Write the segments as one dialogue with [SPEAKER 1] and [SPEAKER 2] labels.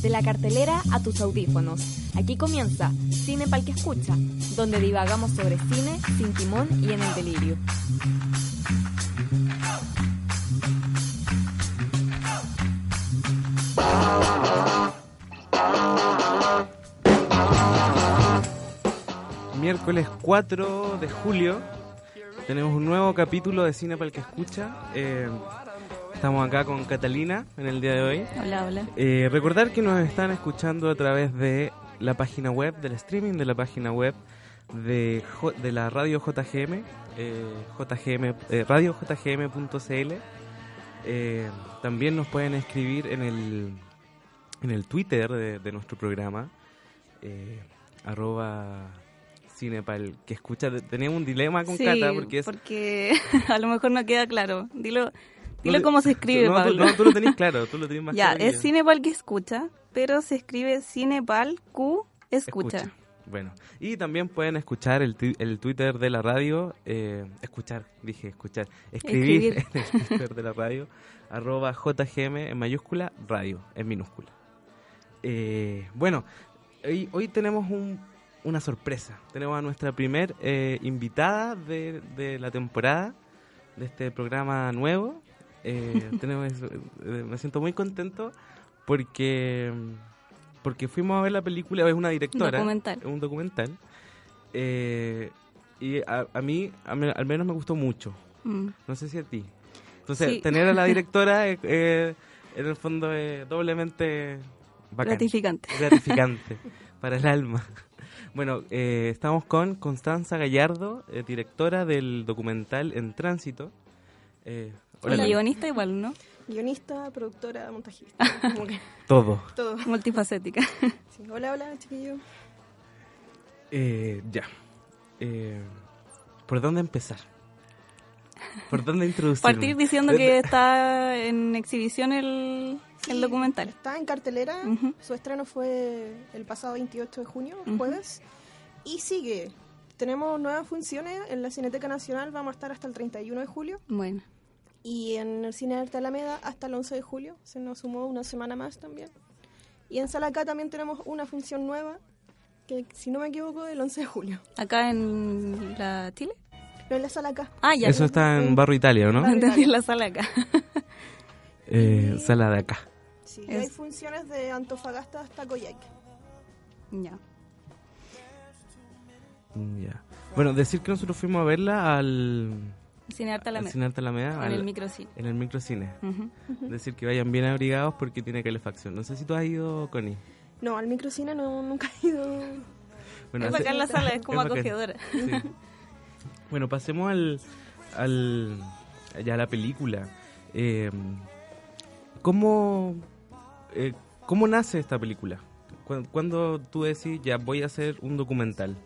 [SPEAKER 1] De la cartelera a tus audífonos. Aquí comienza Cine Pal que Escucha, donde divagamos sobre cine, sin timón y en el delirio.
[SPEAKER 2] Miércoles 4 de julio tenemos un nuevo capítulo de Cine para el que escucha. Eh, estamos acá con Catalina en el día de hoy.
[SPEAKER 1] Hola, hola.
[SPEAKER 2] Eh, recordar que nos están escuchando a través de la página web, del streaming de la página web de, de la radio JGM, eh, JGM eh, radiojgm.cl. Eh, también nos pueden escribir en el, en el Twitter de, de nuestro programa, eh, arroba cinepal, que escucha. Teníamos un dilema con
[SPEAKER 3] Sí,
[SPEAKER 2] Cata porque es...
[SPEAKER 3] porque a lo mejor no queda claro. Dilo, dilo cómo se escribe,
[SPEAKER 2] no, tú,
[SPEAKER 3] Pablo.
[SPEAKER 2] no, tú lo tenés claro, tú lo tenés más
[SPEAKER 3] ya,
[SPEAKER 2] claro
[SPEAKER 3] es. Cinepal que escucha, pero se escribe Cinepal Q escucha.
[SPEAKER 2] Bueno, y también pueden escuchar el, el Twitter de la radio, eh, escuchar, dije escuchar, escribir,
[SPEAKER 3] Escribir.
[SPEAKER 2] en el Twitter de la radio, arroba JGM en mayúscula, radio en minúscula. Eh, bueno, hoy, hoy tenemos un- una sorpresa. Tenemos a nuestra primer eh, invitada de, de la temporada, de este programa nuevo. Eh, tenemos, eh, me siento muy contento porque porque fuimos a ver la película, es una directora,
[SPEAKER 3] Documental.
[SPEAKER 2] un documental, eh, y a, a mí a mí- al menos me gustó mucho,
[SPEAKER 3] Mm.
[SPEAKER 2] no sé si a ti. Entonces,
[SPEAKER 3] Sí.
[SPEAKER 2] tener a la directora eh, en el fondo es doblemente bacán,
[SPEAKER 3] Gratificante.
[SPEAKER 2] gratificante para el alma. Bueno, eh, estamos con Constanza Gallardo, eh, directora del documental En Tránsito. Eh, hola,
[SPEAKER 3] guionista igual, ¿no?
[SPEAKER 4] Guionista, productora, montajista. Como que
[SPEAKER 2] todo.
[SPEAKER 4] todo.
[SPEAKER 3] Multifacética.
[SPEAKER 4] Sí. Hola, hola, chiquillo.
[SPEAKER 2] Eh, ya. Eh, ¿Por dónde empezar? ¿Por dónde introducirme?
[SPEAKER 3] Partir diciendo que está en exhibición el, el documental.
[SPEAKER 4] Está en cartelera. Su estreno fue el pasado 28 de junio, jueves. Y sigue. Tenemos nuevas funciones en la Cineteca Nacional. Vamos a estar hasta el 31 de julio.
[SPEAKER 3] Bueno,
[SPEAKER 4] Y en el Cine Arte Alameda hasta el 11 de julio. Se nos sumó una semana más también. Y en Sala K también tenemos una función nueva. Que si no me equivoco, el 11 de julio.
[SPEAKER 3] acá en la Chile.
[SPEAKER 4] No en la Sala K.
[SPEAKER 3] Ah, ya.
[SPEAKER 2] Eso está en Barro Italia, ¿no?
[SPEAKER 4] Barrio
[SPEAKER 3] Entendí
[SPEAKER 4] Italia.
[SPEAKER 3] la sala acá.
[SPEAKER 2] Eh, sala de acá.
[SPEAKER 4] Sí,
[SPEAKER 3] Es-
[SPEAKER 4] hay funciones de Antofagasta hasta Coyhaique.
[SPEAKER 3] ya.
[SPEAKER 2] Ya. Bueno, decir que nosotros fuimos a verla al,
[SPEAKER 3] Cine Arte Alameda.
[SPEAKER 2] Cine Arte Alameda,
[SPEAKER 3] En
[SPEAKER 2] al-
[SPEAKER 3] el microcine.
[SPEAKER 2] en el microcine.
[SPEAKER 3] Ujú.
[SPEAKER 2] Decir que vayan bien abrigados porque tiene calefacción. No sé si tú has ido, Connie.
[SPEAKER 4] No, al microcine no, nunca he ido.
[SPEAKER 2] Bueno,
[SPEAKER 3] es bacán la sala, es como
[SPEAKER 2] es
[SPEAKER 3] acogedora.
[SPEAKER 2] Sí. Bueno, pasemos al, al ya a la película. Eh, ¿cómo, eh, ¿Cómo nace esta película? Cu- ¿Cuándo tú decís, ya voy a hacer un documental?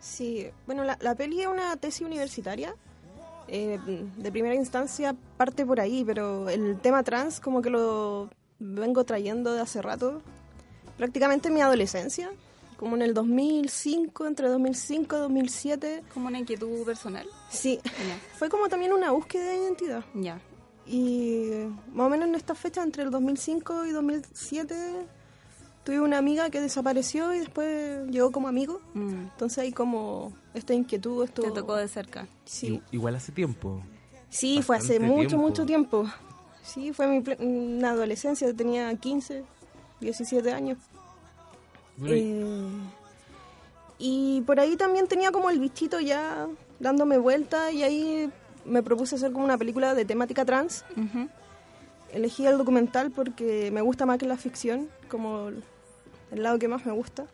[SPEAKER 4] Sí, bueno, la, la peli es una tesis universitaria. Eh, de primera instancia parte por ahí, pero el tema trans como que lo vengo trayendo de hace rato. Prácticamente en mi adolescencia, como en el 2005, entre 2005 y 2007.
[SPEAKER 3] Como una inquietud personal.
[SPEAKER 4] Sí, fue como también una búsqueda de identidad.
[SPEAKER 3] Ya.
[SPEAKER 4] Y más o menos en esta fecha, entre el 2005 y 2007, tuve una amiga que desapareció y después llegó como amigo.
[SPEAKER 3] Mm.
[SPEAKER 4] Entonces hay como esta inquietud, esto...
[SPEAKER 3] Te tocó de cerca.
[SPEAKER 4] Sí,
[SPEAKER 2] Igual hace tiempo.
[SPEAKER 4] sí fue hace mucho,
[SPEAKER 2] tiempo.
[SPEAKER 4] mucho tiempo. Sí, fue mi ple- una adolescencia, tenía 15, 17 años.
[SPEAKER 2] Bueno,
[SPEAKER 4] Eh, y por ahí también tenía como el bichito ya dándome vuelta y ahí me propuse hacer como una película de temática trans. Elegí el documental porque me gusta más que la ficción, como el lado que más me gusta.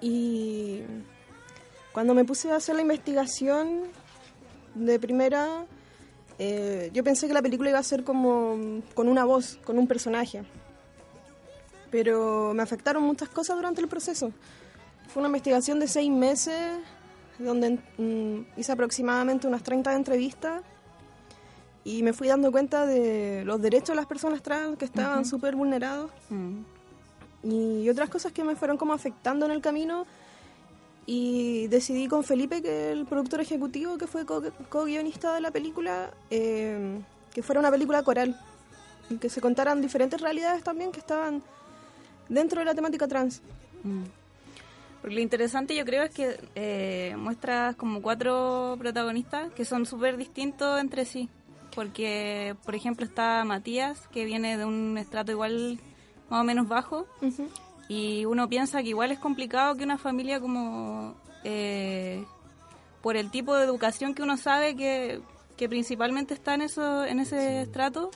[SPEAKER 4] Y cuando me puse a hacer la investigación de primera, eh, yo pensé que la película iba a ser como con una voz, con un personaje. Pero me afectaron muchas cosas durante el proceso. Fue una investigación de seis meses, donde mm, hice aproximadamente unas 30 entrevistas y me fui dando cuenta de los derechos de las personas trans que estaban súper vulnerados
[SPEAKER 5] Mm.
[SPEAKER 4] y otras cosas que me fueron como afectando en el camino y decidí con Felipe, que es el productor ejecutivo, que fue co- co-guionista de la película, eh, que fuera una película coral y que se contaran diferentes realidades también que estaban dentro de la temática trans.
[SPEAKER 5] Mm. Porque lo interesante yo creo es que eh, muestras como cuatro protagonistas que son súper distintos entre sí. Porque, por ejemplo, está Matías, que viene de un estrato igual más o menos bajo. Y uno piensa que igual es complicado que una familia como... eh, por el tipo de educación que uno sabe que, que principalmente está en, eso, en ese estrato,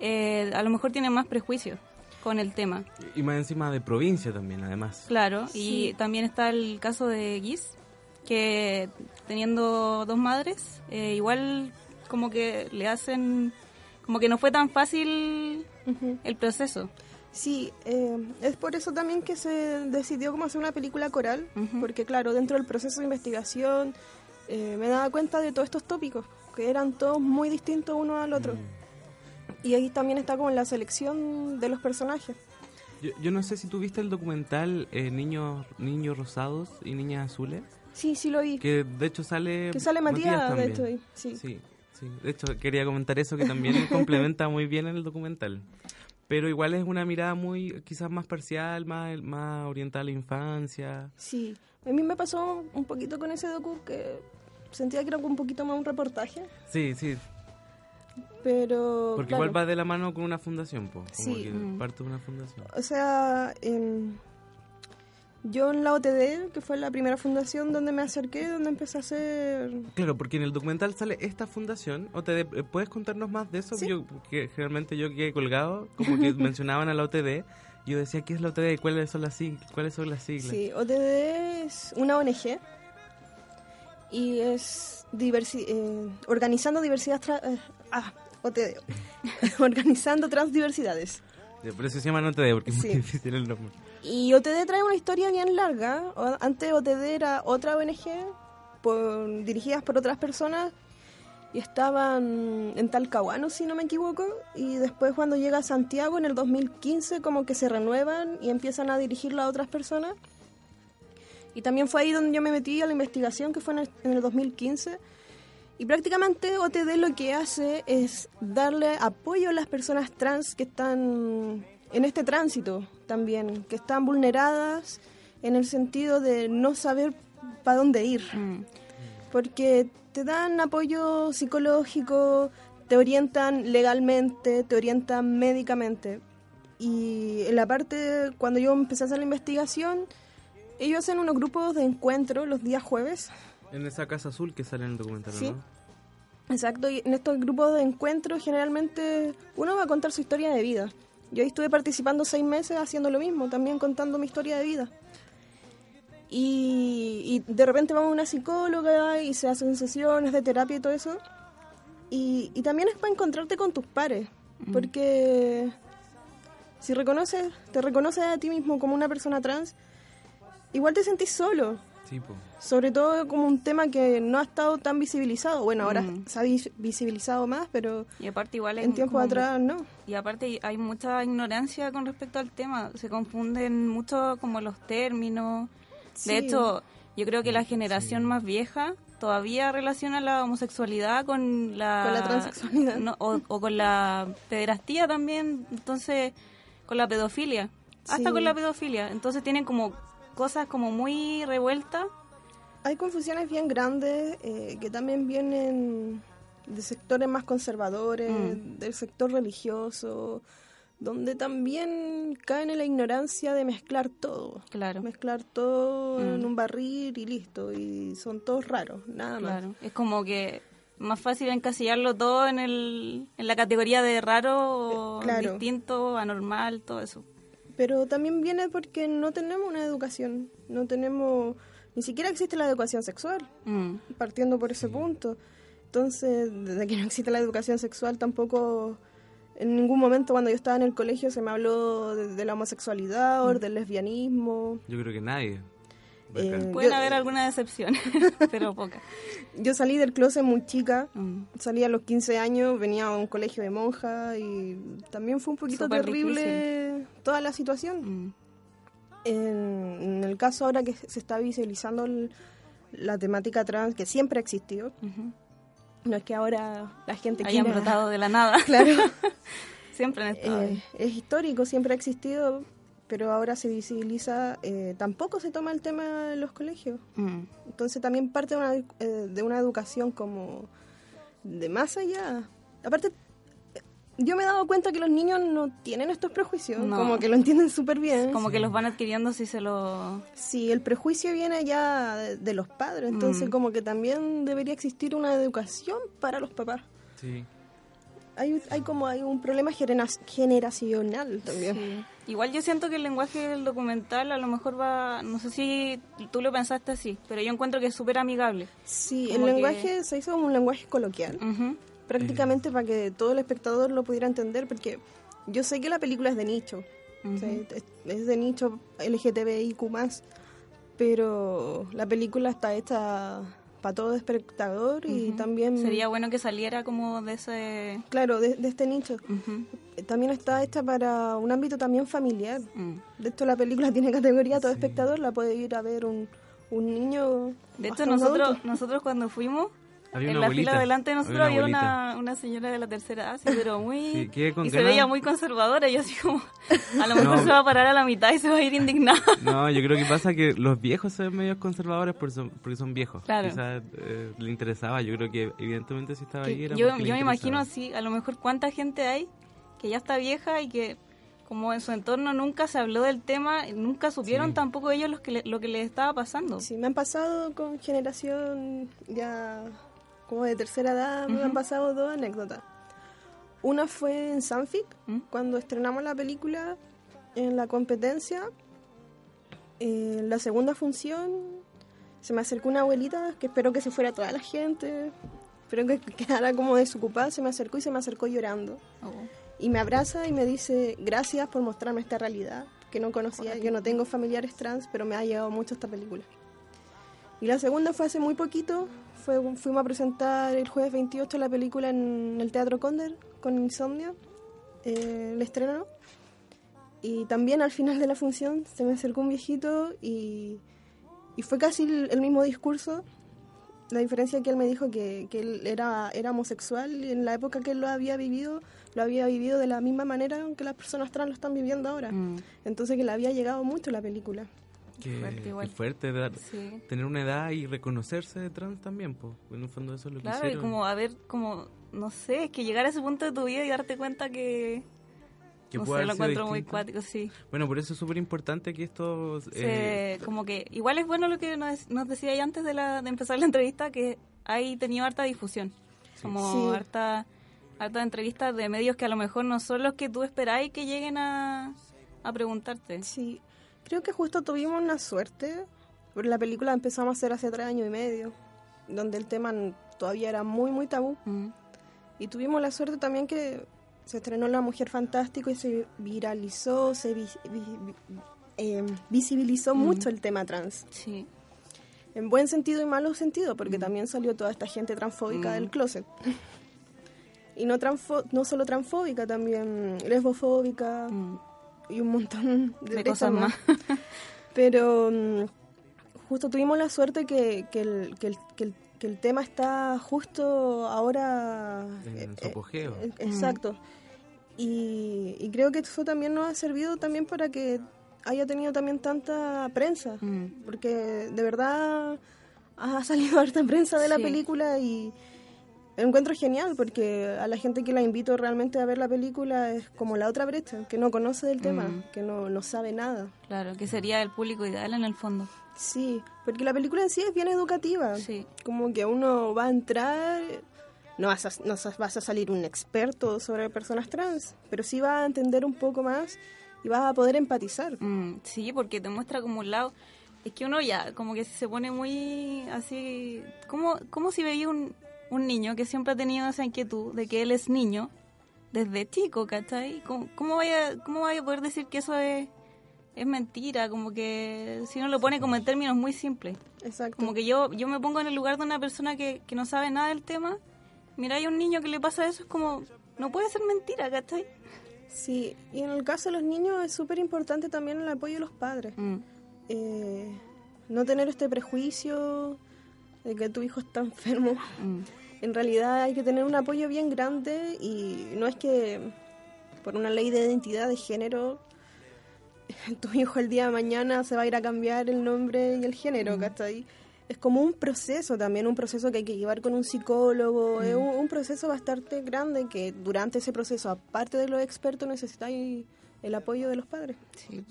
[SPEAKER 5] eh, a lo mejor tiene más prejuicios con el tema.
[SPEAKER 2] Y más encima de provincia también, además.
[SPEAKER 5] Claro, y también está el caso de Giz, que teniendo dos madres, eh, igual como que le hacen, como que no fue tan fácil el proceso.
[SPEAKER 4] Sí, eh, es por eso también que se decidió como hacer una película coral, porque claro, dentro del proceso de investigación eh, me daba cuenta de todos estos tópicos, que eran todos muy distintos uno al otro. Y ahí también está como la selección de los personajes.
[SPEAKER 2] Yo, yo no sé si tú viste el documental eh, Niños niños Rosados y Niñas Azules,
[SPEAKER 4] Sí, sí lo vi.
[SPEAKER 2] que de hecho sale...
[SPEAKER 4] Que sale Matías, de
[SPEAKER 2] también.
[SPEAKER 4] hecho, ahí, sí.
[SPEAKER 2] Sí, sí. De hecho, quería comentar eso que también complementa muy bien en el documental. Pero igual es una mirada muy, quizás más parcial, más, más oriental a la infancia.
[SPEAKER 4] Sí, a mí me pasó un poquito con ese docu que sentía que era un poquito más un reportaje,
[SPEAKER 2] Sí, sí.
[SPEAKER 4] pero
[SPEAKER 2] Porque
[SPEAKER 4] claro.
[SPEAKER 2] igual va de la mano con una fundación, po. Como
[SPEAKER 4] Sí.
[SPEAKER 2] que
[SPEAKER 5] Mm.
[SPEAKER 2] parte de una fundación.
[SPEAKER 4] O sea, em, yo en la OTD, que fue la primera fundación donde me acerqué, donde empecé a hacer...
[SPEAKER 2] Claro, porque en el documental sale esta fundación. OTD, eh, ¿puedes contarnos más de eso?
[SPEAKER 4] Sí.
[SPEAKER 2] Yo, que generalmente yo quedé colgado, como que mencionaban a la OTD. Yo decía, ¿qué es la OTD? ¿Cuáles son las siglas? ¿Cuáles son las siglas?
[SPEAKER 4] Sí, OTD es una ONG y es diversi eh, organizando diversidad... tra- eh, ah, OTD. organizando transdiversidades.
[SPEAKER 2] Por eso se llaman OTD, porque es
[SPEAKER 4] Sí.
[SPEAKER 2] muy difícil el nombre.
[SPEAKER 4] Y OTD trae una historia bien larga. Antes OTD era otra ONG por, dirigidas por otras personas y estaban en Talcahuano, si no me equivoco. Y después cuando llega a Santiago en el 2015 como que se renuevan y empiezan a dirigirla a otras personas. Y también fue ahí donde yo me metí a la investigación, que fue en el, en el 2015. Y prácticamente OTD lo que hace es darle apoyo a las personas trans que están en este tránsito también, que están vulneradas en el sentido de no saber para dónde ir,
[SPEAKER 5] Mm.
[SPEAKER 4] porque te dan apoyo psicológico, te orientan legalmente, te orientan médicamente. Y en la parte, cuando yo empecé a hacer la investigación, ellos hacen unos grupos de encuentro los días jueves
[SPEAKER 2] En esa casa azul que sale en el documental,
[SPEAKER 4] Sí.
[SPEAKER 2] ¿no?
[SPEAKER 4] Exacto, y en estos grupos de encuentro generalmente uno va a contar su historia de vida. Yo ahí estuve participando seis meses haciendo lo mismo, también contando mi historia de vida. Y, y de repente vamos a una psicóloga y se hacen sesiones de terapia y todo eso. Y, y también es para encontrarte con tus pares, porque si reconoces, te reconoces a ti mismo como una persona trans, igual te sentís solo.
[SPEAKER 2] Sí.
[SPEAKER 4] Sobre todo como un tema que no ha estado tan visibilizado. Bueno, ahora
[SPEAKER 5] Mm.
[SPEAKER 4] se ha vis- visibilizado más, pero
[SPEAKER 5] Y aparte igual hay
[SPEAKER 4] en tiempos
[SPEAKER 5] como-
[SPEAKER 4] atrás no.
[SPEAKER 5] Y aparte hay mucha ignorancia con respecto al tema. Se confunden mucho como los términos.
[SPEAKER 4] Sí.
[SPEAKER 5] De hecho, yo creo que la generación más vieja todavía relaciona la homosexualidad con la...
[SPEAKER 4] Con la transexualidad.
[SPEAKER 5] no, o, o con la pederastía también, entonces con la pedofilia. Hasta
[SPEAKER 4] Sí.
[SPEAKER 5] con la pedofilia. Entonces tienen como cosas como muy revueltas.
[SPEAKER 4] Hay confusiones bien grandes eh, que también vienen de sectores más conservadores,
[SPEAKER 5] Mm.
[SPEAKER 4] del sector religioso, donde también caen en la ignorancia de mezclar todo.
[SPEAKER 5] Claro.
[SPEAKER 4] Mezclar todo en
[SPEAKER 5] Mm.
[SPEAKER 4] un barril y listo. Y son todos raros, nada más.
[SPEAKER 5] Claro. Es como que más fácil encasillarlo todo en, el, en la categoría de raro o
[SPEAKER 4] Eh, claro.
[SPEAKER 5] distinto, anormal, todo eso.
[SPEAKER 4] Pero también viene porque no tenemos una educación, no tenemos, ni siquiera existe la educación sexual,
[SPEAKER 5] Mm.
[SPEAKER 4] partiendo por ese punto. Entonces, desde que no existe la educación sexual, tampoco en ningún momento cuando yo estaba en el colegio se me habló de, de la homosexualidad o del lesbianismo.
[SPEAKER 2] Yo creo que nadie.
[SPEAKER 4] Eh.
[SPEAKER 5] Pueden
[SPEAKER 4] yo-
[SPEAKER 5] haber alguna decepción, pero poca.
[SPEAKER 4] Yo salí del closet muy chica,
[SPEAKER 5] Mm.
[SPEAKER 4] salí a los 15 años, venía a un colegio de monjas y también fue un poquito terrible toda la situación.
[SPEAKER 5] Mm.
[SPEAKER 4] En, en el caso ahora que se está visibilizando el- la temática trans, que siempre ha existido, no es que ahora la gente
[SPEAKER 5] Hayan
[SPEAKER 4] quiera...
[SPEAKER 5] brotado de la nada.
[SPEAKER 4] Claro,
[SPEAKER 5] Siempre han estado.
[SPEAKER 4] eh, es histórico, siempre ha existido, pero ahora se visibiliza, eh, tampoco se toma el tema en los colegios.
[SPEAKER 5] Mm.
[SPEAKER 4] Entonces también parte de una, eh, de una educación como de más allá. Aparte, yo me he dado cuenta que los niños no tienen estos prejuicios,
[SPEAKER 5] No.
[SPEAKER 4] como que lo entienden súper bien.
[SPEAKER 5] Como que los van adquiriendo si se lo...
[SPEAKER 4] Sí, el prejuicio viene ya de, de los padres, entonces
[SPEAKER 5] Mm.
[SPEAKER 4] como que también debería existir una educación para los papás.
[SPEAKER 2] Sí.
[SPEAKER 4] Hay, hay como hay un problema genera- generacional también.
[SPEAKER 5] Sí. Igual yo siento que el lenguaje del documental a lo mejor va... No sé si tú lo pensaste así, pero yo encuentro que es súper amigable.
[SPEAKER 4] Sí, el
[SPEAKER 5] que-
[SPEAKER 4] lenguaje se hizo como un lenguaje coloquial.
[SPEAKER 5] Ujú.
[SPEAKER 4] Prácticamente para que todo el espectador lo pudiera entender, porque yo sé que la película es de nicho, o sea,
[SPEAKER 5] Ujú.
[SPEAKER 4] es, es de nicho LGTBIQ+, pero la película está hecha para todo espectador y también,
[SPEAKER 5] Sería bueno que saliera como de ese...
[SPEAKER 4] claro, de, de este nicho. También está hecha para un ámbito también familiar.
[SPEAKER 5] Mm.
[SPEAKER 4] De hecho, la película tiene categoría todo espectador, la puede ir a ver un, un niño.
[SPEAKER 5] De hecho, nosotros, nosotros cuando fuimos,
[SPEAKER 2] Había
[SPEAKER 5] en
[SPEAKER 2] una
[SPEAKER 5] la fila delante de nosotros
[SPEAKER 2] había
[SPEAKER 5] había
[SPEAKER 2] una
[SPEAKER 5] una, señora de la tercera edad, sí, pero muy...
[SPEAKER 2] Sí,
[SPEAKER 5] y se veía muy conservadora, y yo así como, a lo mejor
[SPEAKER 2] No.
[SPEAKER 5] se va a parar a la mitad y se va a ir indignada.
[SPEAKER 2] No, yo creo que pasa que los viejos se ven medio conservadores por son- porque son viejos.
[SPEAKER 5] Claro.
[SPEAKER 2] Quizás eh, le interesaba. Yo creo que evidentemente si estaba ahí era
[SPEAKER 5] yo
[SPEAKER 2] porque
[SPEAKER 5] yo me imagino así, a lo mejor cuánta gente hay que ya está vieja y que como en su entorno nunca se habló del tema, nunca supieron
[SPEAKER 2] Sí.
[SPEAKER 5] tampoco ellos los que le- lo que les estaba pasando.
[SPEAKER 4] Sí, me han pasado con generación ya como de tercera edad, me han pasado dos anécdotas. Una fue en Sanfic,
[SPEAKER 5] ¿Mm?
[SPEAKER 4] cuando estrenamos la película en la competencia. En la segunda función se me acercó una abuelita que espero que se fuera toda la gente, espero que quedara como desocupada, se me acercó y se me acercó llorando.
[SPEAKER 5] Oh.
[SPEAKER 4] Y me abraza y me dice, gracias por mostrarme esta realidad que no conocía. Yo no tengo familiares trans, pero me ha llegado mucho esta película. Y la segunda fue hace muy poquito. Fue, fuimos a presentar el jueves 28 la película en el Teatro Conder con Insomnio, eh, el estreno. Y también al final de la función se me acercó un viejito y, y fue casi el, el mismo discurso. La diferencia es que él me dijo que, que él era, era homosexual y en la época que él lo había vivido, lo había vivido de la misma manera que las personas trans lo están viviendo ahora.
[SPEAKER 5] Mm,
[SPEAKER 4] Entonces que le había llegado mucho la película.
[SPEAKER 2] Qué
[SPEAKER 5] fuerte
[SPEAKER 2] qué fuerte
[SPEAKER 5] sí.
[SPEAKER 2] tener una edad y reconocerse de trans también, pues. En el fondo eso es lo que
[SPEAKER 5] Claro, y como a ver, como, no sé, es que llegar a ese punto de tu vida y darte cuenta que,
[SPEAKER 2] Que
[SPEAKER 5] no
[SPEAKER 2] puede
[SPEAKER 5] sé, lo encuentro muy cuático, sí.
[SPEAKER 2] Bueno, por eso es súper importante que esto...
[SPEAKER 5] Se-
[SPEAKER 2] eh,
[SPEAKER 5] como que igual es bueno lo que nos, nos decía ahí antes de, la, de empezar la entrevista que hay tenido harta difusión como
[SPEAKER 4] Sí.
[SPEAKER 5] harta harta entrevistas de medios que a lo mejor no son los que tú esperáis que lleguen a, a preguntarte
[SPEAKER 4] Sí, creo que justo tuvimos una suerte, porque la película la empezamos a hacer hace tres años y medio, donde el tema todavía era muy, muy tabú.
[SPEAKER 5] Mm,
[SPEAKER 4] Y tuvimos la suerte también que se estrenó La Mujer Fantástico y se viralizó, se vi- vi- vi- eh, visibilizó mucho el tema trans.
[SPEAKER 5] sí
[SPEAKER 4] En buen sentido y malo sentido, porque también salió toda esta gente transfóbica
[SPEAKER 5] Mm.
[SPEAKER 4] del closet. y no, transfo no solo transfóbica, también lesbofóbica
[SPEAKER 5] mm,
[SPEAKER 4] y un montón de,
[SPEAKER 5] cosas más
[SPEAKER 4] Pero mm, justo tuvimos la suerte que, que, el, que, el, que, el, que el tema está justo ahora...
[SPEAKER 2] En
[SPEAKER 4] eh,
[SPEAKER 2] su apogeo.
[SPEAKER 4] eh, exacto. Y, y creo que eso también nos ha servido también para que haya tenido también tanta prensa.
[SPEAKER 5] Mm,
[SPEAKER 4] Porque de verdad ha salido harta prensa de la película y encuentro genial porque a la gente que la invito realmente a ver la película es como la otra brecha, que no conoce del tema,
[SPEAKER 5] Mm.
[SPEAKER 4] que no, no sabe nada.
[SPEAKER 5] claro que sería el público ideal en el fondo
[SPEAKER 4] Sí, porque la película en sí es bien educativa.
[SPEAKER 5] sí
[SPEAKER 4] Como que uno va a entrar, no vas a, no vas a salir un experto sobre personas trans, pero sí va a entender un poco más y vas a poder empatizar.
[SPEAKER 5] Mm, sí, porque te muestra como un lado. Es que uno ya, como que se pone muy así. Como, como si veía un, un niño que siempre ha tenido esa inquietud de que él es niño desde chico, ¿cachai? ¿Cómo, cómo, vaya, cómo vaya a poder decir que eso es, es mentira? Como que si uno lo pone como en términos muy simples.
[SPEAKER 4] Exacto.
[SPEAKER 5] Como que yo, yo me pongo en el lugar de una persona que, que no sabe nada del tema. Mira, hay un niño que le pasa eso, es como, no puede ser mentira, ¿cachai?
[SPEAKER 4] Sí, y en el caso de los niños es súper importante también el apoyo de los padres.
[SPEAKER 5] Mm,
[SPEAKER 4] Eh, no tener este prejuicio de que tu hijo está enfermo.
[SPEAKER 5] mm.
[SPEAKER 4] En realidad hay que tener un apoyo bien grande y no es que por una ley de identidad de género tu hijo el día de mañana se va a ir a cambiar el nombre y el género, ¿cachai? Es como un proceso también, un proceso que hay que llevar con un psicólogo, es un, un proceso bastante grande que durante ese proceso, aparte de los expertos, necesitáis el apoyo de los padres.
[SPEAKER 5] Sí.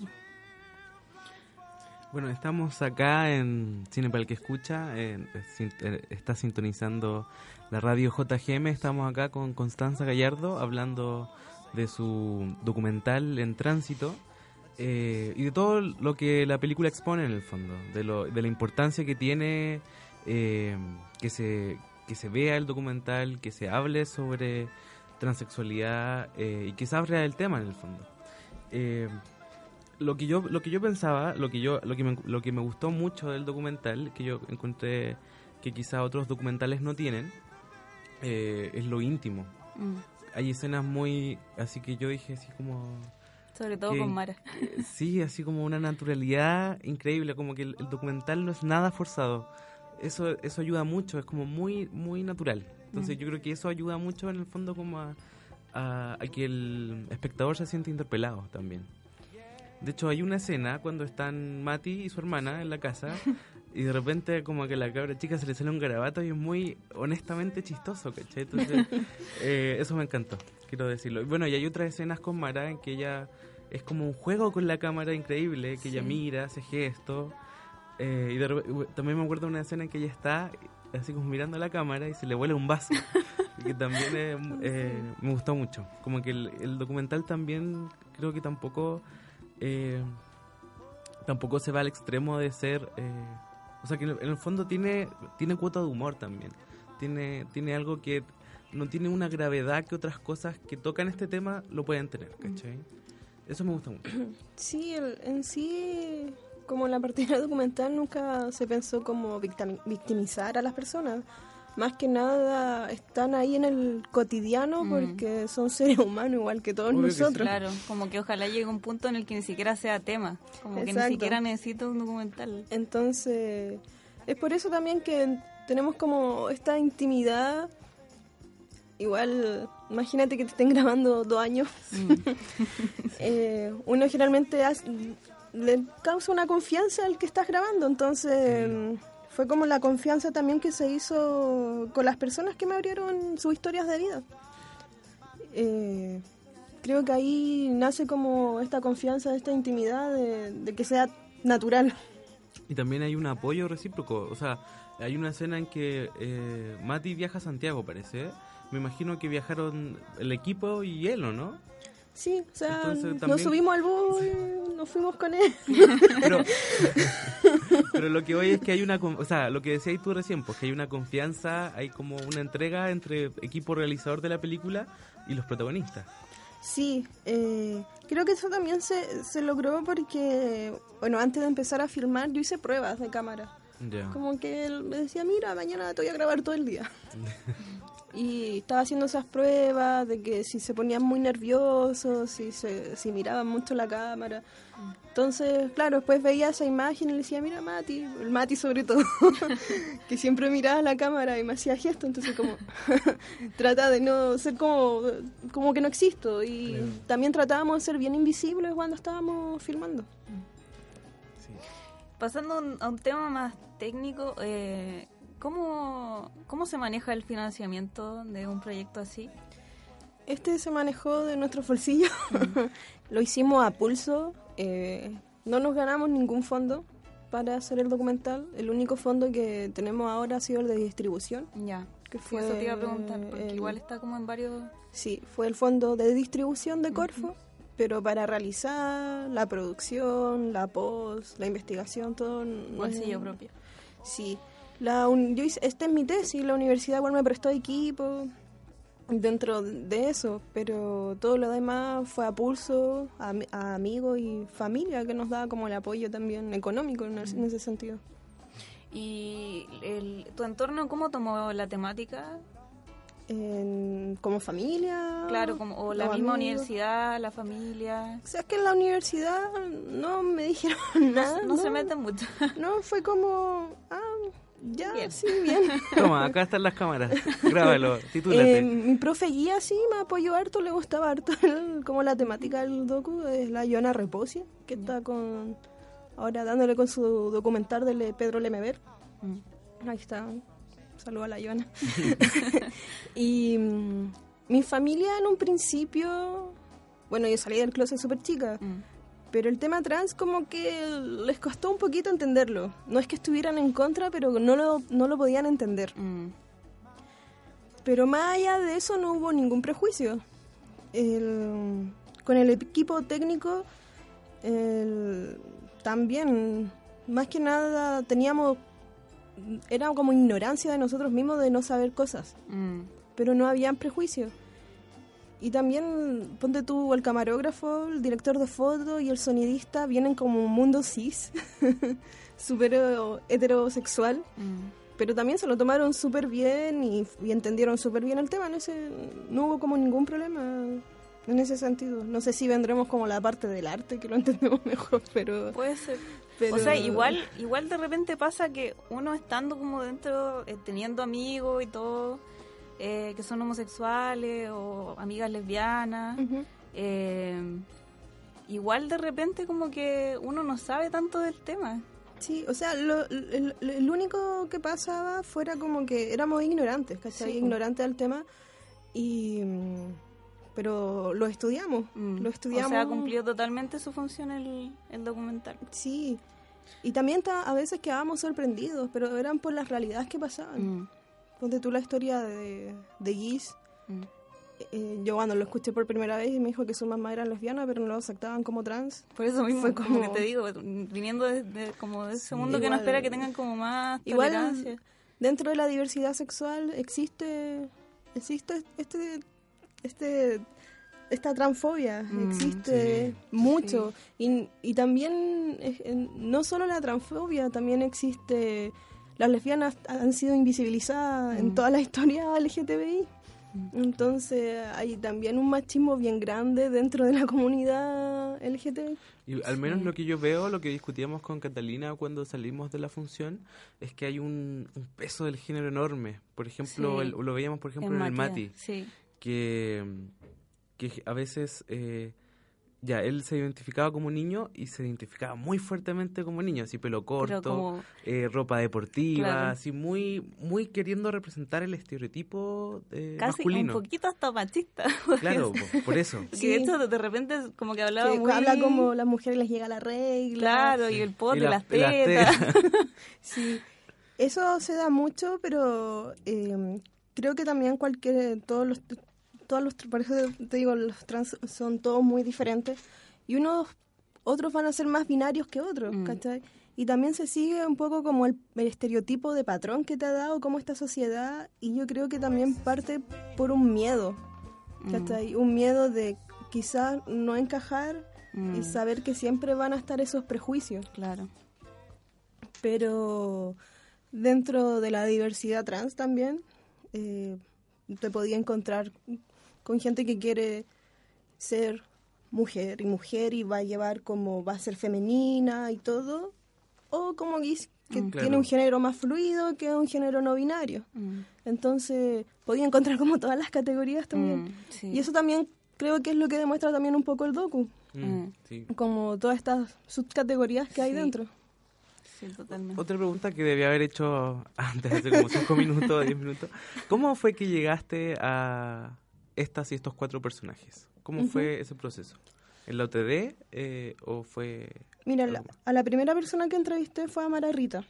[SPEAKER 2] Bueno, estamos acá en Cine para el que escucha, eh, eh, está sintonizando la radio JGM, estamos acá con Constanza Gallardo hablando de su documental En Tránsito eh, y de todo lo que la película expone en el fondo, de, lo, de la importancia que tiene eh, que, se, que se vea el documental, que se hable sobre transexualidad eh, y que se abra el tema en el fondo. Lo que yo lo que yo pensaba lo que yo lo que me, lo que me gustó mucho del documental que yo encontré que quizá otros documentales no tienen eh, es lo íntimo.
[SPEAKER 5] Mm.
[SPEAKER 2] hay escenas muy así que yo dije así como
[SPEAKER 5] Sobre todo
[SPEAKER 2] que-
[SPEAKER 5] con Mara.
[SPEAKER 2] eh, sí así como una naturalidad increíble como que el, el documental no es nada forzado. Eso eso ayuda mucho es como muy muy natural. Entonces yo creo que eso ayuda mucho en el fondo como a, a- a que el espectador se siente interpelado también de hecho, hay una escena cuando están Mati y su hermana en la casa y de repente como que a la cabra chica se le sale un garabato y es muy honestamente chistoso, ¿cachai? Entonces, eh, eso me encantó, quiero decirlo. Y bueno, y hay otras escenas con Mara en que ella es como un juego con la cámara increíble, que ella mira, hace gestos. eh, y de también me acuerdo de una escena en que ella está así como mirando la cámara y se le vuela un vaso. que también eh, eh, me gustó mucho. Como que el, el documental también creo que tampoco eh, tampoco se va al extremo de ser eh, o sea que en el, fondo tiene tiene cuota de humor también tiene tiene algo que no tiene una gravedad que otras cosas que tocan este tema lo pueden tener ¿cachai? eso me gusta mucho
[SPEAKER 4] Sí, el- en sí, como en la partida documental, nunca se pensó como victimizar a las personas. Más que nada están ahí en el cotidiano
[SPEAKER 5] Mm.
[SPEAKER 4] porque son seres humanos igual que todos
[SPEAKER 2] Obvio que sí.
[SPEAKER 4] nosotros.
[SPEAKER 5] Claro, como que ojalá llegue un punto en el que ni siquiera sea tema. Como que ni siquiera necesito un documental.
[SPEAKER 4] Entonces, es por eso también que tenemos como esta intimidad. Igual, imagínate que te estén grabando dos años.
[SPEAKER 5] Mm.
[SPEAKER 4] Eh, uno generalmente hace- le causa una confianza al que estás grabando. Entonces, mm, fue como la confianza también que se hizo con las personas que me abrieron sus historias de vida. Eh, creo que ahí nace como esta confianza, esta intimidad de, de que sea natural.
[SPEAKER 2] y también hay un apoyo recíproco o sea hay una escena en que eh, Mati viaja a Santiago parece me imagino que viajaron el equipo y él ¿o no?
[SPEAKER 4] Sí, o sea,
[SPEAKER 2] Entonces,
[SPEAKER 4] nos
[SPEAKER 2] también-
[SPEAKER 4] subimos al bus nos fuimos con él.
[SPEAKER 2] pero, pero lo que hoy es que hay una, o sea, lo que decías tú recién, pues que hay una confianza, hay como una entrega entre equipo realizador de la película y los protagonistas.
[SPEAKER 4] Sí, eh, creo que eso también se, se logró porque, bueno, antes de empezar a filmar yo hice pruebas de cámara. Como que él me decía, mira, mañana te voy a grabar todo el día. y estaba haciendo esas pruebas de que si se ponían muy nerviosos, si, se, si miraban mucho la cámara. Entonces, claro, después veía esa imagen y le decía, mira Mati, el Mati sobre todo, que siempre miraba la cámara y me hacía gesto, entonces como trata de no ser como, como que no existo. Y también tratábamos de ser bien invisibles cuando estábamos filmando.
[SPEAKER 5] Pasando a un- tema más técnico, eh, ¿cómo, ¿cómo se maneja el financiamiento de un proyecto así?
[SPEAKER 4] Este se manejó de nuestros bolsillos. Lo hicimos a pulso. Eh, no nos ganamos ningún fondo para hacer el documental. El único fondo que tenemos ahora ha sido el de distribución.
[SPEAKER 5] Ya,
[SPEAKER 4] Que
[SPEAKER 5] sí,
[SPEAKER 4] fue
[SPEAKER 5] eso te iba a preguntar, porque
[SPEAKER 4] el-
[SPEAKER 5] igual está como en varios...
[SPEAKER 4] Sí, fue el fondo de distribución de Corfo. pero para realizar la producción, la post, la investigación, todo... no
[SPEAKER 5] Bolsillo
[SPEAKER 4] es-
[SPEAKER 5] propio.
[SPEAKER 4] Sí. La un- yo hice, esta es mi tesis, la universidad igual me prestó equipo dentro de eso, pero todo lo demás fue a pulso, a, a amigos y familia que nos daba como el apoyo también económico en, ese- en ese sentido.
[SPEAKER 5] ¿Y el, tu entorno cómo tomó la temática?
[SPEAKER 4] En- como familia.
[SPEAKER 5] Claro, como, o la misma
[SPEAKER 4] amigos.
[SPEAKER 5] universidad, la familia.
[SPEAKER 4] O sea, es que en la universidad no me dijeron nada.
[SPEAKER 5] No, se meten mucho.
[SPEAKER 4] No, fue como, ah, ya,
[SPEAKER 5] Bien.
[SPEAKER 4] sí, bien.
[SPEAKER 2] Toma, acá están las cámaras. Grábalo, titúlate.
[SPEAKER 4] Eh, mi profe guía sí me apoyó harto, le gustaba harto el- como la temática del docu, es la Joana Reposi, que está con ahora dándole con su documental de Le- Pedro Lemever.
[SPEAKER 5] Mm.
[SPEAKER 4] Ahí está, saludo a la Joana. y mm, mi familia en un principio, bueno, yo salí del closet súper chica,
[SPEAKER 5] Mm.
[SPEAKER 4] Pero el tema trans como que les costó un poquito entenderlo. No es que estuvieran en contra, pero no lo, no lo podían entender.
[SPEAKER 5] Mm.
[SPEAKER 4] Pero más allá de eso no hubo ningún prejuicio. El- con el equipo técnico el- también, más que nada, teníamos, era como ignorancia de nosotros mismos de no saber cosas,
[SPEAKER 5] Mm.
[SPEAKER 4] pero no habían prejuicios. Y también, ponte tú, el camarógrafo, el director de foto y el sonidista vienen como un mundo cis, súper heterosexual
[SPEAKER 5] Mm.
[SPEAKER 4] pero también se lo tomaron súper bien y, y entendieron súper bien el tema. En ese, no hubo como ningún problema en ese sentido. No sé si vendremos como la parte del arte, que lo entendemos mejor, pero...
[SPEAKER 5] Puede ser.
[SPEAKER 4] pero-
[SPEAKER 5] O sea, igual, igual de repente pasa que uno estando como dentro, eh, teniendo amigos y todo, eh, que son homosexuales o amigas lesbianas, eh, igual de repente como que uno no sabe tanto del tema.
[SPEAKER 4] Sí, o sea, lo, el, el único que pasaba fuera como que éramos ignorantes, ¿cachai?
[SPEAKER 5] Sí,
[SPEAKER 4] ignorantes del tema. Y... mm, Pero lo estudiamos,
[SPEAKER 5] Mm.
[SPEAKER 4] lo estudiamos.
[SPEAKER 5] O sea, cumplió totalmente su función el, el documental.
[SPEAKER 4] Sí. Y también ta- a veces quedábamos sorprendidos, pero eran por las realidades que pasaban.
[SPEAKER 5] Mm,
[SPEAKER 4] Ponte tú la historia de, de Giz.
[SPEAKER 5] mm.
[SPEAKER 4] Eh, yo cuando lo escuché por primera vez y me dijo que su mamá era lesbiana, pero no lo aceptaban como trans.
[SPEAKER 5] Por eso mismo,
[SPEAKER 4] Fue
[SPEAKER 5] como, te digo, viniendo de, de- como de ese mundo que no espera que tengan como más
[SPEAKER 4] Igual
[SPEAKER 5] tolerancia.
[SPEAKER 4] dentro de la diversidad sexual existe existe este este esta transfobia,
[SPEAKER 5] Mm,
[SPEAKER 4] existe mucho y, y también eh, no solo la transfobia, también existe las lesbianas han sido invisibilizadas en
[SPEAKER 5] Mm.
[SPEAKER 4] toda la historia LGTBI.
[SPEAKER 5] Mm.
[SPEAKER 4] Entonces hay también un machismo bien grande dentro de la comunidad LGTBI.
[SPEAKER 2] Y al menos
[SPEAKER 5] Sí.
[SPEAKER 2] lo que yo veo, lo que discutíamos con Catalina cuando salimos de la función, es que hay un, un peso del género enorme. Por ejemplo,
[SPEAKER 5] Sí.
[SPEAKER 2] el- lo veíamos por ejemplo en, el
[SPEAKER 5] Matías,
[SPEAKER 2] Mati,
[SPEAKER 5] Sí.
[SPEAKER 2] que, que a veces eh, ya él se identificaba como niño y se identificaba muy fuertemente como niño, así pelo corto,
[SPEAKER 5] como-
[SPEAKER 2] eh, ropa deportiva,
[SPEAKER 5] Claro.
[SPEAKER 2] así muy muy queriendo representar el estereotipo eh,
[SPEAKER 5] Casi
[SPEAKER 2] masculino.
[SPEAKER 5] un poquito hasta machista.
[SPEAKER 2] Claro, po, por eso.
[SPEAKER 4] Sí.
[SPEAKER 5] de hecho, de repente, como que hablaba
[SPEAKER 4] Que
[SPEAKER 5] muy...
[SPEAKER 4] habla como las mujeres les llega la regla.
[SPEAKER 5] Claro, y el pote,
[SPEAKER 2] Y la-
[SPEAKER 5] las
[SPEAKER 2] y las
[SPEAKER 5] tetas.
[SPEAKER 4] Sí, eso se da mucho, pero eh, creo que también cualquier, todos los, todos los, por eso te digo, los trans son todos muy diferentes y unos, otros van a ser más binarios que otros,
[SPEAKER 5] Mm.
[SPEAKER 4] ¿cachai? Y también se sigue un poco como el, el estereotipo de patrón que te ha dado como esta sociedad y yo creo que también parte por un miedo,
[SPEAKER 5] Mm.
[SPEAKER 4] ¿cachai? Un miedo de quizás no encajar
[SPEAKER 5] Mm,
[SPEAKER 4] y saber que siempre van a estar esos prejuicios
[SPEAKER 5] Claro.
[SPEAKER 4] pero dentro de la diversidad trans también eh, te podía encontrar con gente que quiere ser mujer y mujer y va a llevar como va a ser femenina y todo o como gis que
[SPEAKER 5] Mm.
[SPEAKER 4] tiene un género más fluido que un género no binario
[SPEAKER 5] Mm,
[SPEAKER 4] entonces podía encontrar como todas las categorías también
[SPEAKER 5] mm, sí.
[SPEAKER 4] y eso también creo que es lo que demuestra también un poco el docu
[SPEAKER 2] Mm,
[SPEAKER 5] Mm.
[SPEAKER 2] sí.
[SPEAKER 4] como todas estas subcategorías que hay dentro
[SPEAKER 5] Sí, totalmente.
[SPEAKER 2] Otra pregunta que debía haber hecho antes, hace como 5 minutos, 10 minutos. ¿Cómo fue que llegaste a estas y estos cuatro personajes? ¿Cómo fue ese proceso? ¿En la OTD eh, o fue...?
[SPEAKER 4] Mira, la- a la primera persona que entrevisté fue a Mara Rita.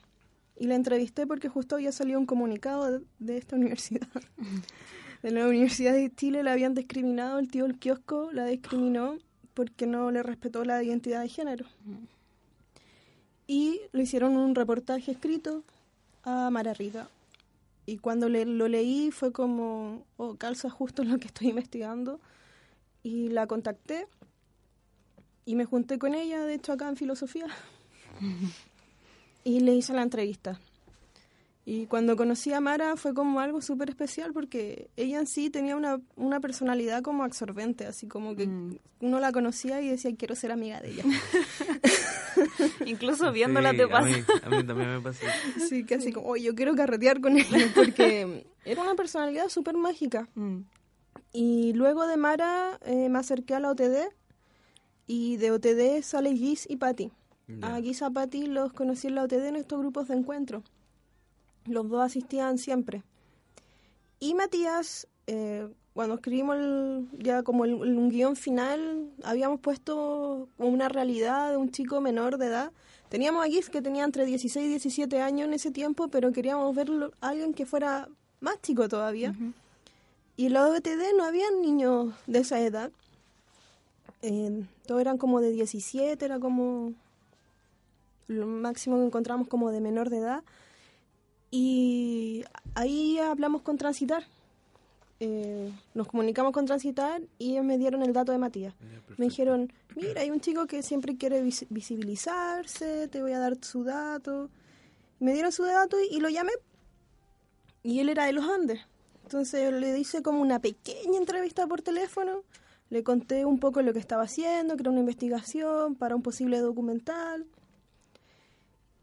[SPEAKER 4] Y la entrevisté porque justo había salido un comunicado de, de esta universidad. De la Universidad de Chile la habían discriminado, el tío del kiosco la discriminó porque no le respetó la identidad de género. Y le hicieron un reportaje escrito a Mara Rita. Y cuando le- lo leí fue como, oh, calza justo en lo que estoy investigando. Y la contacté y me junté con ella, de hecho, acá en filosofía. y le hice la entrevista. Y cuando conocí a Mara fue como algo súper especial porque ella en sí tenía una, una personalidad como absorbente, así como que
[SPEAKER 5] Mm.
[SPEAKER 4] uno la conocía y decía quiero ser amiga de ella.
[SPEAKER 5] Incluso viéndola
[SPEAKER 2] Sí,
[SPEAKER 5] te
[SPEAKER 2] a
[SPEAKER 5] pasa.
[SPEAKER 2] mí, a mí también me pasa.
[SPEAKER 4] Que así como, oye, yo quiero carretear con ella porque era una personalidad súper mágica.
[SPEAKER 5] Mm.
[SPEAKER 4] Y luego de Mara eh, me acerqué a la OTD y de OTD sale Giz y Patti.
[SPEAKER 2] Ya.
[SPEAKER 4] A Giz y a Patti los conocí en la OTD en estos grupos de encuentro. Los dos asistían siempre. Y Matías, eh, cuando escribimos el- ya como el, el- un guion final, habíamos puesto una realidad de un chico menor de edad. Teníamos a Giz que tenía entre 16 y 17 años en ese tiempo, pero queríamos verlo a alguien que fuera más chico todavía. Y en la OBTD no había niños de esa edad. Eh, todos eran como de 17, era como lo máximo que encontramos como de menor de edad. Y ahí hablamos con Transitar. Eh, nos comunicamos con Transitar y ellos me dieron el dato de Matías.
[SPEAKER 2] Perfecto.
[SPEAKER 4] Me dijeron, mira, hay un chico que siempre quiere vis- visibilizarse, te voy a dar su dato. Me dieron su dato y, y lo llamé. Y él era de los Andes. Entonces le hice como una pequeña entrevista por teléfono. Le conté un poco lo que estaba haciendo, que era una investigación para un posible documental.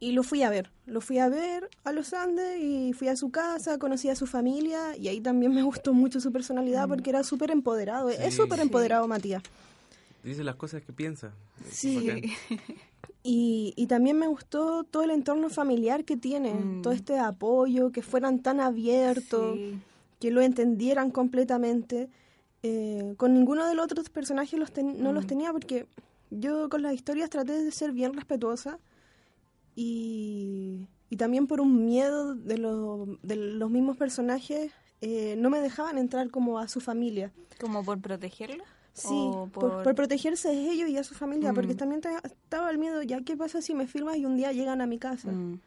[SPEAKER 4] Y lo fui a ver. Lo fui a ver a los Andes y fui a su casa, conocí a su familia y ahí también me gustó mucho su personalidad porque era súper empoderado. es súper empoderado Matías.
[SPEAKER 2] Dice las cosas que piensa.
[SPEAKER 4] Sí. Y, y también me gustó todo el entorno familiar que tiene,
[SPEAKER 5] Mm.
[SPEAKER 4] todo este apoyo, que fueran tan abiertos,
[SPEAKER 5] Sí.
[SPEAKER 4] que lo entendieran completamente. Eh, con ninguno de los otros personajes los ten- no los
[SPEAKER 5] Mm.
[SPEAKER 4] tenía porque yo con las historias traté de ser bien respetuosa y, y también por un miedo de, lo- de los mismos personajes eh, no me dejaban entrar como a su familia.
[SPEAKER 5] ¿Como por protegerla?
[SPEAKER 4] Sí,
[SPEAKER 5] ¿O
[SPEAKER 4] por,
[SPEAKER 5] por-
[SPEAKER 4] por protegerse de ellos y a su familia, porque
[SPEAKER 5] Mm.
[SPEAKER 4] también estaba el miedo, ya qué pasa si me filmas y un día llegan a mi casa
[SPEAKER 5] Mm.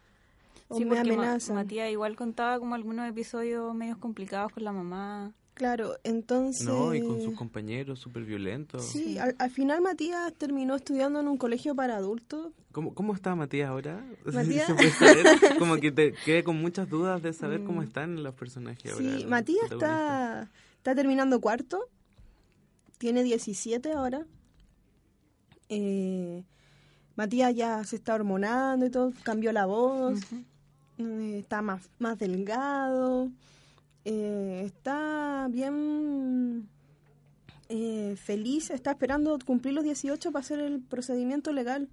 [SPEAKER 4] o
[SPEAKER 5] Sí,
[SPEAKER 4] me
[SPEAKER 5] Ma-
[SPEAKER 4] amenazan.
[SPEAKER 5] Matías igual contaba como algunos episodios medios complicados con la mamá.
[SPEAKER 4] Claro, entonces...
[SPEAKER 2] No, y con sus compañeros súper violentos.
[SPEAKER 4] Sí, al, al final Matías terminó estudiando en un colegio para adultos.
[SPEAKER 2] ¿Cómo, ¿Cómo está Matías ahora?
[SPEAKER 4] Matías-
[SPEAKER 2] ¿Se puede saber? Como que te quedé con muchas dudas de saber cómo están los personajes ahora.
[SPEAKER 4] Mm. Sí, Matías está, está terminando cuarto, tiene 17 ahora. Eh, Matías ya se está hormonando y todo, cambió la voz, eh, está más, más delgado, eh, está bien eh, feliz, está esperando cumplir los 18 para hacer el procedimiento legal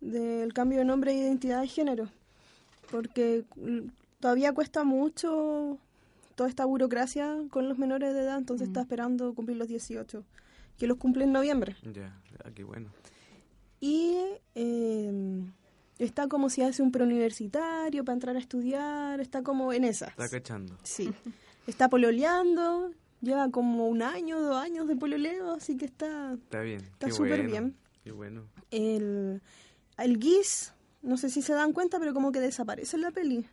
[SPEAKER 4] del cambio de nombre e identidad de género, porque mm, todavía cuesta mucho toda esta burocracia con los menores de edad, entonces está esperando cumplir los 18, que los cumple en noviembre.
[SPEAKER 2] Ya, ah, qué bueno.
[SPEAKER 4] Y eh, está como si hace un preuniversitario para entrar a estudiar, está como en esa.
[SPEAKER 2] Está cachando.
[SPEAKER 4] Sí. Está pololeando, lleva como un año, dos años de pololeo, así que está
[SPEAKER 2] Está bien.
[SPEAKER 4] Está súper
[SPEAKER 2] bueno,
[SPEAKER 4] bien.
[SPEAKER 2] Qué bueno.
[SPEAKER 4] el, el Giz, no sé si se dan cuenta, pero como que desaparece en la peli.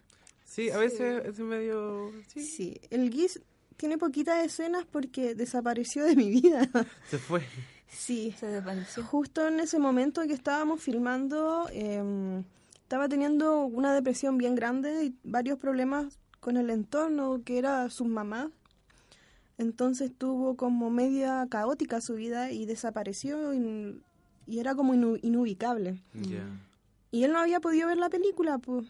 [SPEAKER 2] Sí, a veces es medio... Sí,
[SPEAKER 4] Sí, el Giz tiene poquitas escenas porque desapareció de mi vida.
[SPEAKER 2] se fue.
[SPEAKER 4] Sí.
[SPEAKER 5] Se desvaneció.
[SPEAKER 4] Justo en ese momento que estábamos filmando, eh, estaba teniendo una depresión bien grande y varios problemas con el entorno, que era su mamá. Entonces tuvo como media caótica su vida y desapareció y, y era como inu- inubicable. Y él no había podido ver la película, pues.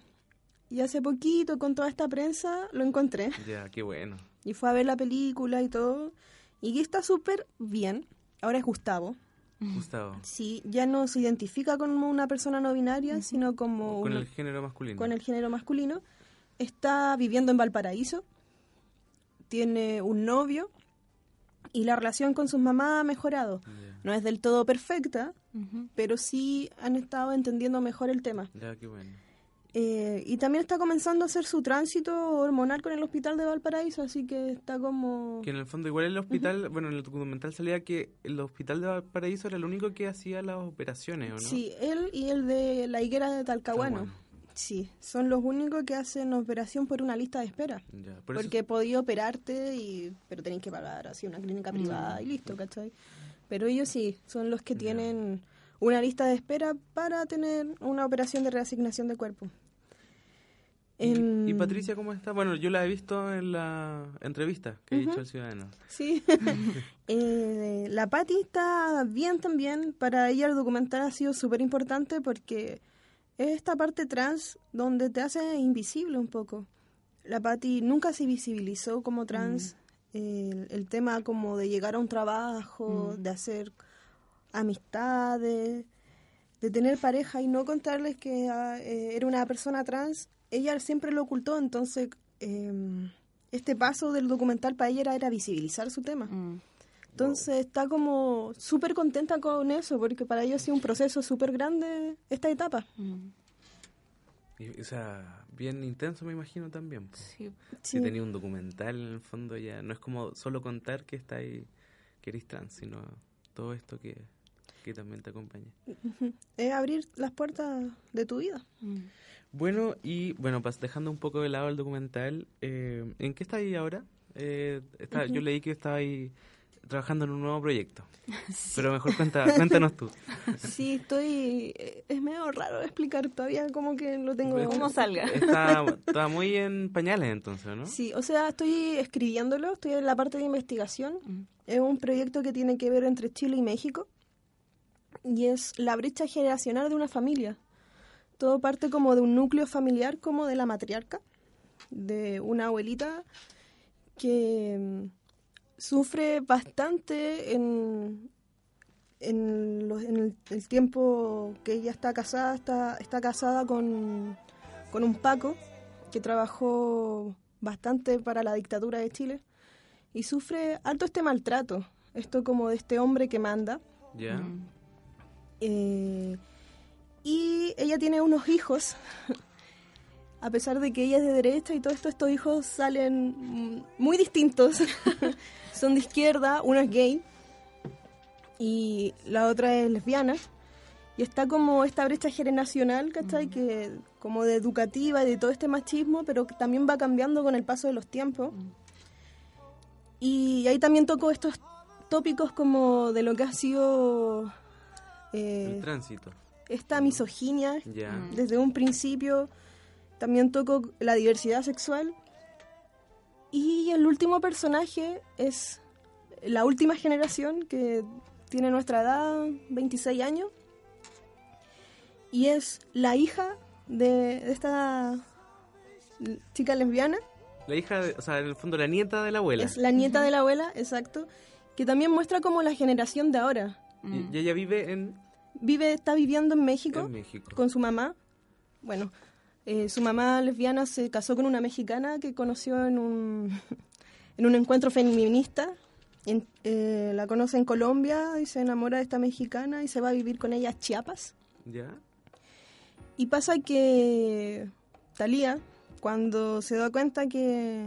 [SPEAKER 4] Y hace poquito, con toda esta prensa, lo encontré.
[SPEAKER 2] Ya, qué bueno.
[SPEAKER 4] Y fue a ver la película y todo. Y que está súper bien. Ahora es Gustavo.
[SPEAKER 2] Gustavo.
[SPEAKER 4] Sí, ya no se identifica como una persona no binaria, sino como
[SPEAKER 2] Con
[SPEAKER 4] una-
[SPEAKER 2] el género masculino.
[SPEAKER 4] con el género masculino. Está viviendo en Valparaíso, tiene un novio y la relación con sus mamás ha mejorado. No es del todo perfecta, pero sí han estado entendiendo mejor el tema.
[SPEAKER 2] Ya, qué bueno.
[SPEAKER 4] Eh, y también está comenzando a hacer su tránsito hormonal con el hospital de Valparaíso, así que está como...
[SPEAKER 2] Que en el fondo igual el hospital, bueno, en el documental salía que el hospital de Valparaíso era el único que hacía las operaciones, ¿o no?
[SPEAKER 4] Sí, él y el de la higuera de Talcahuano.
[SPEAKER 2] Talcahuano.
[SPEAKER 4] Sí, son los únicos que hacen operación por una lista de espera.
[SPEAKER 2] Ya, por eso-
[SPEAKER 4] porque podía operarte, y, pero tenés que pagar así una clínica privada y listo, ¿cachai? Pero ellos sí, son los que tienen una lista de espera para tener una operación de reasignación de cuerpo.
[SPEAKER 2] ¿Y,
[SPEAKER 4] En-
[SPEAKER 2] y Patricia cómo está? Bueno, yo la he visto en la entrevista que ha dicho el ciudadano.
[SPEAKER 4] Sí. Eh, la Patti está bien también. Para ella el documental ha sido súper importante porque es esta parte trans donde te hace invisible un poco. La Patti nunca se visibilizó como trans. El, el tema como de llegar a un trabajo, de hacer amistades, de tener pareja y no contarles que ah, eh, era una persona trans, ella siempre lo ocultó. Entonces, em, este paso del documental para ella era, era visibilizar su tema.
[SPEAKER 5] Mm.
[SPEAKER 4] Entonces está como súper contenta con eso, porque para ella ha sido un proceso súper grande esta etapa.
[SPEAKER 5] Mm.
[SPEAKER 2] Y, o sea, bien intenso me imagino también.
[SPEAKER 5] Sí.
[SPEAKER 2] Si
[SPEAKER 4] Sí.
[SPEAKER 2] tenía un documental en el fondo ya, no es como solo contar que está ahí, que eres trans, sino todo esto que, que también te acompaña.
[SPEAKER 4] Es abrir las puertas de tu vida.
[SPEAKER 5] Mm.
[SPEAKER 2] Bueno, y bueno, pas- dejando un poco de lado el documental, eh, ¿en qué está ahí ahora? Eh, está, Yo leí que estaba ahí trabajando en un nuevo proyecto. Pero mejor cuenta, cuéntanos tú.
[SPEAKER 4] Sí, estoy... eh, Es medio raro explicar todavía como que lo tengo...
[SPEAKER 5] ¿Cómo salga?
[SPEAKER 2] Está, está muy en pañales entonces, ¿no?
[SPEAKER 4] Sí, o sea, estoy escribiéndolo, estoy en la parte de investigación.
[SPEAKER 5] Mm.
[SPEAKER 4] Es un proyecto que tiene que ver entre Chile y México y es la brecha generacional de una familia. Todo parte como de un núcleo familiar, como de la matriarca, de una abuelita que mm, sufre bastante en, en, los- en el, el tiempo que ella está casada, está, está casada con, con un Paco que trabajó bastante para la dictadura de Chile y sufre alto este maltrato, esto como de este hombre que manda.
[SPEAKER 2] Ya.
[SPEAKER 5] Mm.
[SPEAKER 4] Eh, y ella tiene unos hijos, a pesar de que ella es de derecha y todo esto, estos hijos salen mm, muy distintos. Son de izquierda, uno es gay y la otra es lesbiana. Y está como esta brecha generacional, ¿cachai? Que como de educativa y de todo este machismo, pero que también va cambiando con el paso de los tiempos. Y ahí también toco estos tópicos como de lo que ha sido eh,
[SPEAKER 2] El tránsito.
[SPEAKER 4] esta misoginia
[SPEAKER 2] Ya.
[SPEAKER 5] Mm.
[SPEAKER 4] desde un principio. También toco la diversidad sexual. Y el último personaje es la última generación que tiene nuestra edad, 26 años. Y es la hija de, de esta chica lesbiana.
[SPEAKER 2] La hija, de- o sea, en el fondo la nieta de la abuela.
[SPEAKER 4] Es la nieta de la abuela, exacto. Que también muestra como la generación de ahora.
[SPEAKER 2] Y, y ella vive en,
[SPEAKER 4] Vive, está viviendo en México.
[SPEAKER 2] en México.
[SPEAKER 4] con su mamá. Bueno, eh, su mamá lesbiana se casó con una mexicana que conoció en un, en un encuentro feminista. En- eh, la conoce en Colombia y se enamora de esta mexicana y se va a vivir con ella a Chiapas.
[SPEAKER 2] ¿Ya?
[SPEAKER 4] Y pasa que Talía, cuando se da cuenta que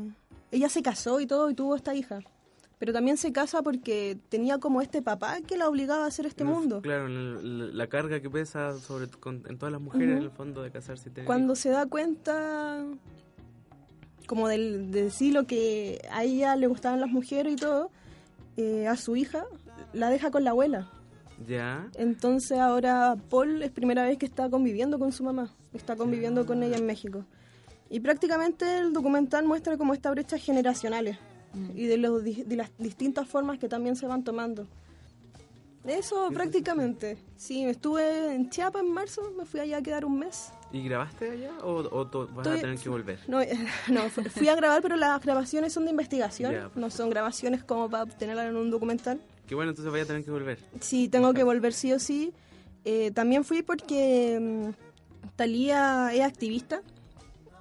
[SPEAKER 4] ella se casó y todo y tuvo esta hija, pero también se casa porque tenía como este papá que la obligaba a hacer este
[SPEAKER 2] el-
[SPEAKER 4] mundo.
[SPEAKER 2] Claro, el- la carga que pesa sobre con- en todas las mujeres
[SPEAKER 4] Ujú.
[SPEAKER 2] en el fondo de casarse y tener
[SPEAKER 4] cuando
[SPEAKER 2] hijos.
[SPEAKER 4] se da cuenta como del, de decir lo que a ella le gustaban las mujeres y todo, eh, a su hija la deja con la abuela.
[SPEAKER 2] Ya.
[SPEAKER 4] Entonces ahora Paul es primera vez que está conviviendo con su mamá, está conviviendo con ella en México. Y prácticamente el documental muestra como esta brecha generacionales y de, los, de las distintas formas que también se van tomando. Eso prácticamente. Sí, estuve en Chiapas en marzo, me fui allá a quedar un mes.
[SPEAKER 2] ¿Y grabaste allá o, o to- vas a
[SPEAKER 4] Estoy-
[SPEAKER 2] tener que volver?
[SPEAKER 4] No, no, fu- fui a grabar, pero las grabaciones son de investigación,
[SPEAKER 2] pues.
[SPEAKER 4] no son grabaciones como para obtenerla en un documental.
[SPEAKER 2] Qué bueno, entonces vaya a tener que volver.
[SPEAKER 4] Sí, tengo que volver sí o sí. Eh, también fui porque mm, Talía es activista,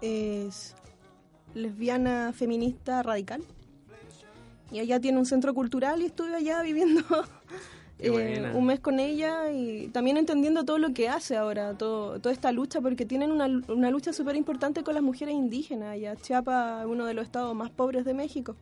[SPEAKER 4] es lesbiana, feminista, radical. Y allá tiene un centro cultural y estuve allá viviendo eh, un mes con ella y también entendiendo todo lo que hace ahora, todo, toda esta lucha, porque tienen una, una lucha súper importante con las mujeres indígenas. Allá Chiapas es uno de los estados más pobres de México.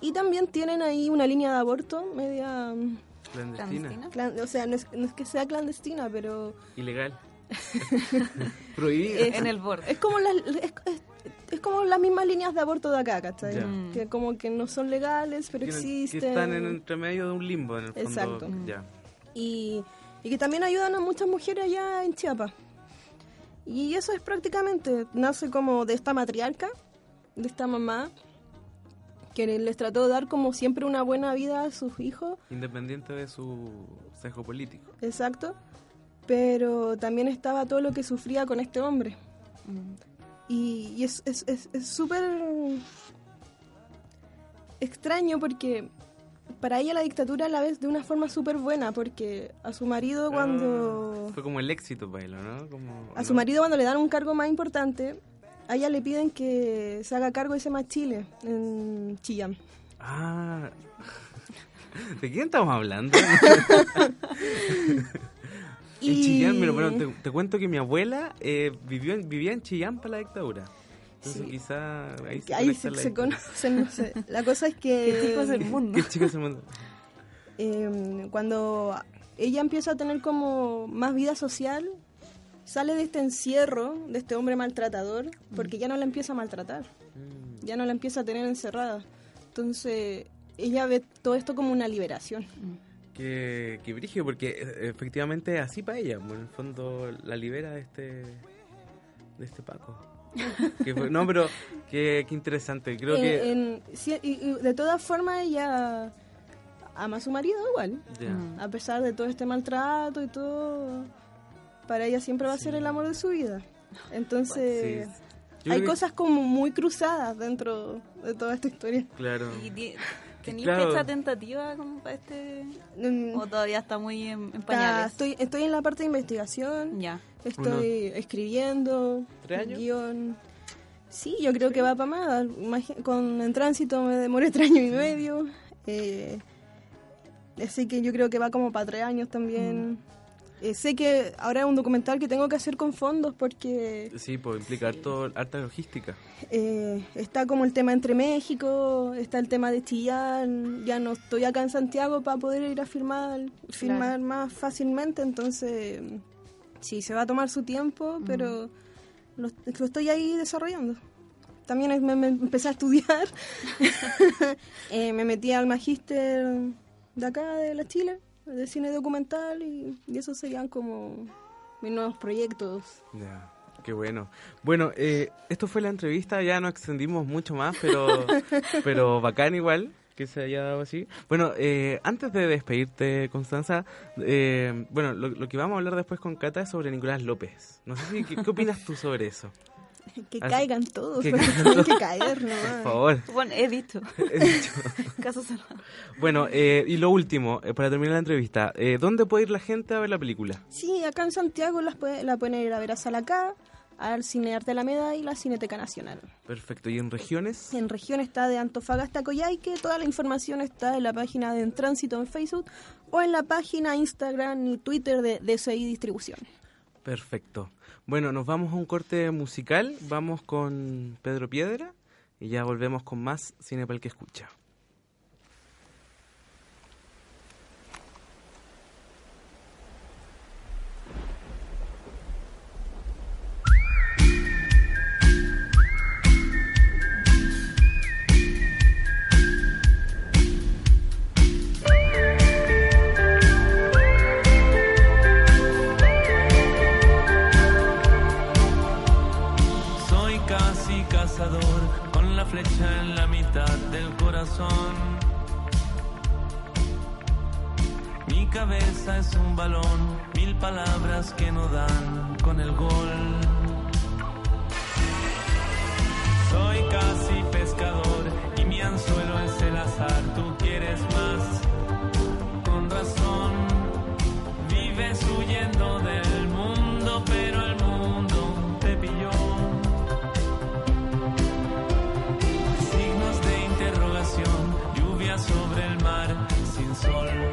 [SPEAKER 4] Y también tienen ahí una línea de aborto media... mm,
[SPEAKER 2] Clandestina.
[SPEAKER 5] Clandestina.
[SPEAKER 4] clan- o sea, no es, no es que sea clandestina, pero
[SPEAKER 2] Ilegal. Prohibida.
[SPEAKER 5] En el borde.
[SPEAKER 4] es como las es, es- es como las mismas líneas de aborto de acá, ¿cachai?
[SPEAKER 5] Mm.
[SPEAKER 4] Que como que no son legales, pero
[SPEAKER 2] Que-
[SPEAKER 4] existen.
[SPEAKER 2] Que están en entre medio de un limbo, en el fondo.
[SPEAKER 4] Exacto. Y, y que también ayudan a muchas mujeres allá en Chiapas. Y eso es prácticamente, nace como de esta matriarca, de esta mamá, que les trató de dar como siempre una buena vida a sus hijos,
[SPEAKER 2] Independiente de su sesgo político.
[SPEAKER 4] exacto, pero también estaba todo lo que sufría con este hombre. Y, y es es- es- es súper extraño porque para ella la dictadura la vez de una forma súper buena, porque a su marido cuando...
[SPEAKER 2] Ah, fue como el éxito él, ¿no? Como,
[SPEAKER 4] A su
[SPEAKER 2] ¿no?
[SPEAKER 4] marido cuando le dan un cargo más importante, a ella le piden que se haga cargo de ese más Chile, en Chillán.
[SPEAKER 2] Ah. ¿De quién estamos hablando? En Chillán, pero bueno, te, te cuento que mi abuela eh, vivió en- vivía en Chillán para la dictadura. Entonces
[SPEAKER 4] Sí.
[SPEAKER 2] quizá ahí
[SPEAKER 4] ahí se,
[SPEAKER 2] la
[SPEAKER 4] se conocen, no sé. La cosa es que...
[SPEAKER 5] Qué chicos del mundo.
[SPEAKER 2] Qué chicas del mundo.
[SPEAKER 4] eh, cuando ella empieza a tener como más vida social, sale de este encierro, de este hombre maltratador, porque ya no la empieza a maltratar,
[SPEAKER 2] Mm.
[SPEAKER 4] ya no la empieza a tener encerrada. Entonces, ella ve todo esto como una liberación.
[SPEAKER 2] Qué, qué brígido, porque eh, efectivamente así para ella, en el fondo la libera de este de este Paco. Que fue- no, pero qué, qué interesante, creo
[SPEAKER 4] En-
[SPEAKER 2] que...
[SPEAKER 4] en- sí, y- y de todas formas, ella ama a su marido igual.
[SPEAKER 5] Mm.
[SPEAKER 4] a pesar de todo este maltrato y todo. Para ella siempre va a ser el amor de su vida. Entonces,
[SPEAKER 2] Sí.
[SPEAKER 4] Hay
[SPEAKER 2] que-
[SPEAKER 4] cosas como muy cruzadas dentro de toda esta historia.
[SPEAKER 2] Claro.
[SPEAKER 5] ¿Y ti- ¿Tenéis
[SPEAKER 2] claro.
[SPEAKER 5] fecha tentativa como para este?
[SPEAKER 4] Mm,
[SPEAKER 5] ¿O todavía está muy en, en
[SPEAKER 4] está-
[SPEAKER 5] pañales?
[SPEAKER 4] estoy, estoy en la parte de investigación,
[SPEAKER 5] Ya.
[SPEAKER 4] estoy escribiendo,
[SPEAKER 2] ¿Tres años?
[SPEAKER 4] guion. Sí, yo creo que va para más. Con En Tránsito me demoré tres años y medio. Eh, así que yo creo que va como para tres años también. Eh, sé que ahora es un documental que tengo que hacer con fondos porque
[SPEAKER 2] Sí, pues implica harto, harta logística.
[SPEAKER 4] eh, está como el tema entre México, está el tema de Chillán, ya no estoy acá en Santiago para poder ir a filmar, filmar más fácilmente, entonces sí, se va a tomar su tiempo, pero lo, lo estoy ahí desarrollando. También me empecé a estudiar, Eh, me metí al magíster de acá, de la Chile, de cine documental, y, y esos serían como mis nuevos proyectos.
[SPEAKER 2] Ya, qué bueno. Bueno, eh, esto fue la entrevista, ya no extendimos mucho más, pero, pero bacán igual que se haya dado así. Bueno, eh, antes de despedirte, Constanza, eh, bueno, lo, lo que vamos a hablar después con Cata es sobre Nicolás López. No sé si, ¿qué, qué opinas tú sobre eso?
[SPEAKER 4] Que
[SPEAKER 2] Así-
[SPEAKER 4] caigan todos,
[SPEAKER 2] que
[SPEAKER 4] tienen
[SPEAKER 2] todos.
[SPEAKER 4] que caer, ¿no?
[SPEAKER 2] Por favor.
[SPEAKER 5] Bueno, he dicho.
[SPEAKER 2] He dicho.
[SPEAKER 5] Caso cerrado.
[SPEAKER 2] Bueno, eh, y lo último, eh, para terminar la entrevista, eh, ¿dónde puede ir la gente a ver la película?
[SPEAKER 4] Sí, acá en Santiago las puede- la pueden ir a ver a Salacá, al Cine Arte Alameda y la Cineteca Nacional.
[SPEAKER 2] Perfecto, ¿y en regiones?
[SPEAKER 4] En región está de Antofagasta a Coyhaique, toda la información está en la página de En Tránsito en Facebook o en la página Instagram y Twitter de DSI Distribución.
[SPEAKER 2] Perfecto. Bueno, nos vamos a un corte musical, vamos con Pedro Piedra y ya volvemos con más Cine para el que escucha.
[SPEAKER 6] Con la flecha en la mitad del corazón. Mi cabeza es un balón, mil palabras que no dan con el gol. Soy casi pescador y mi anzuelo es el azar. Tú sol.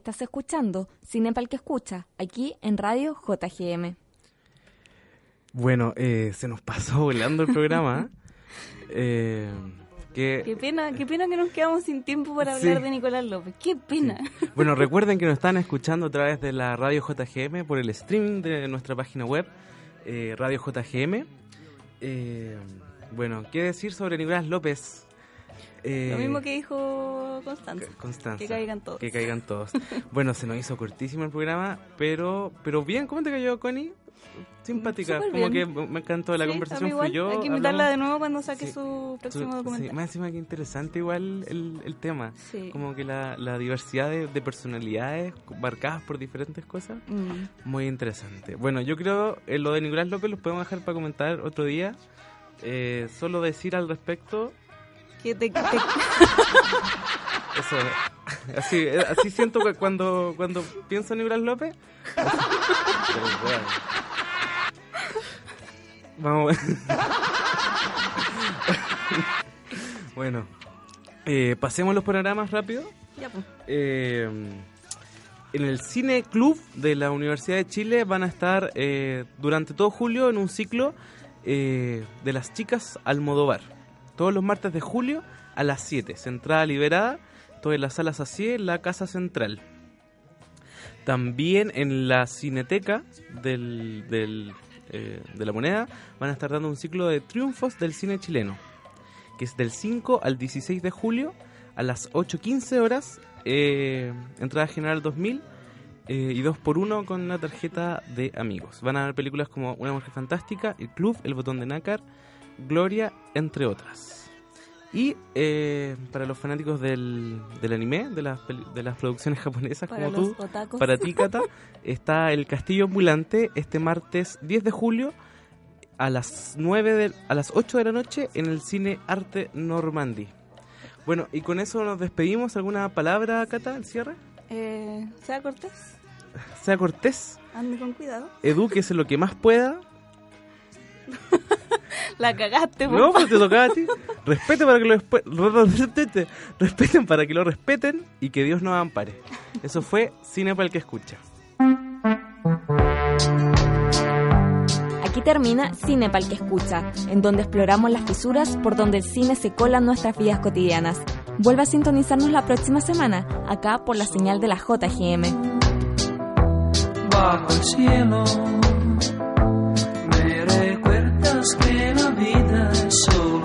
[SPEAKER 1] Estás escuchando Cinepal que escucha, aquí en Radio JGM.
[SPEAKER 2] Bueno, eh, se nos pasó volando el programa. eh, que,
[SPEAKER 5] Qué pena, qué pena que nos quedamos sin tiempo para
[SPEAKER 2] Sí.
[SPEAKER 5] hablar de Nicolás López. Qué pena.
[SPEAKER 2] Bueno, recuerden que nos están escuchando a través de la radio JGM por el streaming de nuestra página web, eh, Radio JGM. Eh, bueno, ¿qué decir sobre Nicolás López? Eh,
[SPEAKER 5] Lo mismo que dijo Constanza.
[SPEAKER 2] Constanza.
[SPEAKER 5] Que caigan todos.
[SPEAKER 2] Que caigan todos. bueno, se nos hizo cortísimo el programa, pero pero bien, ¿cómo te cayó, Connie? Simpática,
[SPEAKER 5] Súper
[SPEAKER 2] como
[SPEAKER 5] bien.
[SPEAKER 2] que me encantó, la
[SPEAKER 5] Sí,
[SPEAKER 2] conversación
[SPEAKER 5] igual.
[SPEAKER 2] fluyó.
[SPEAKER 5] Hay que invitarla
[SPEAKER 2] hablamos-
[SPEAKER 5] de nuevo cuando saque
[SPEAKER 2] Sí.
[SPEAKER 5] su próximo
[SPEAKER 2] Su-
[SPEAKER 5] documental.
[SPEAKER 2] Sí, más encima que interesante igual el, el tema.
[SPEAKER 5] Sí.
[SPEAKER 2] Como que la, la diversidad de, de personalidades marcadas por diferentes cosas.
[SPEAKER 5] Mm.
[SPEAKER 2] Muy interesante. Bueno, yo creo eh, lo de Nicolás López lo podemos dejar para comentar otro día. Eh, solo decir al respecto,
[SPEAKER 5] Que te, te-
[SPEAKER 2] eso, así, así siento que cuando, cuando pienso en Nicolás López. Pero bueno. Vamos. bueno, eh, pasemos los panoramas rápido.
[SPEAKER 5] Ya, pues.
[SPEAKER 2] Eh, en el Cine Club de la Universidad de Chile van a estar eh, durante todo julio en un ciclo eh, de las chicas Almodóvar. Todos los martes de julio a las 7. Entrada liberada, todo en las salas así en la Casa Central. También en la Cineteca del, del, eh, de la Moneda van a estar dando un ciclo de triunfos del cine chileno, que es del 5 al 16 de julio a las 8.15 horas, eh, entrada general 2000 eh, y 2 por 1 con la tarjeta de amigos. Van a ver películas como Una mujer fantástica, El club, El botón de nácar, Gloria, entre otras. Y eh, para los fanáticos del, del anime, de las, de las producciones japonesas
[SPEAKER 5] Para
[SPEAKER 2] como tú, para ti, Cata, está el Castillo Ambulante este martes 10 de julio a las 9 de, a las 8 de la noche en el Cine Arte Normandí. Bueno, y con eso nos despedimos. ¿Alguna palabra, Cata, al cierre?
[SPEAKER 5] Eh, sea cortés,
[SPEAKER 2] Sea cortés,
[SPEAKER 5] ande con cuidado.
[SPEAKER 2] edúquese lo que más pueda.
[SPEAKER 5] La cagaste, por
[SPEAKER 2] No, pues te tocaba a ti. Respete para que lo respe- respeten para que lo respeten y que Dios nos ampare. Eso fue Cine para el que escucha.
[SPEAKER 1] Aquí termina Cine Pal que escucha, en donde exploramos las fisuras por donde el cine se cola en nuestras vidas cotidianas. Vuelve a sintonizarnos la próxima semana, acá por la señal de la JGM.
[SPEAKER 7] bajo el cielo. Me recuerdas que la vida un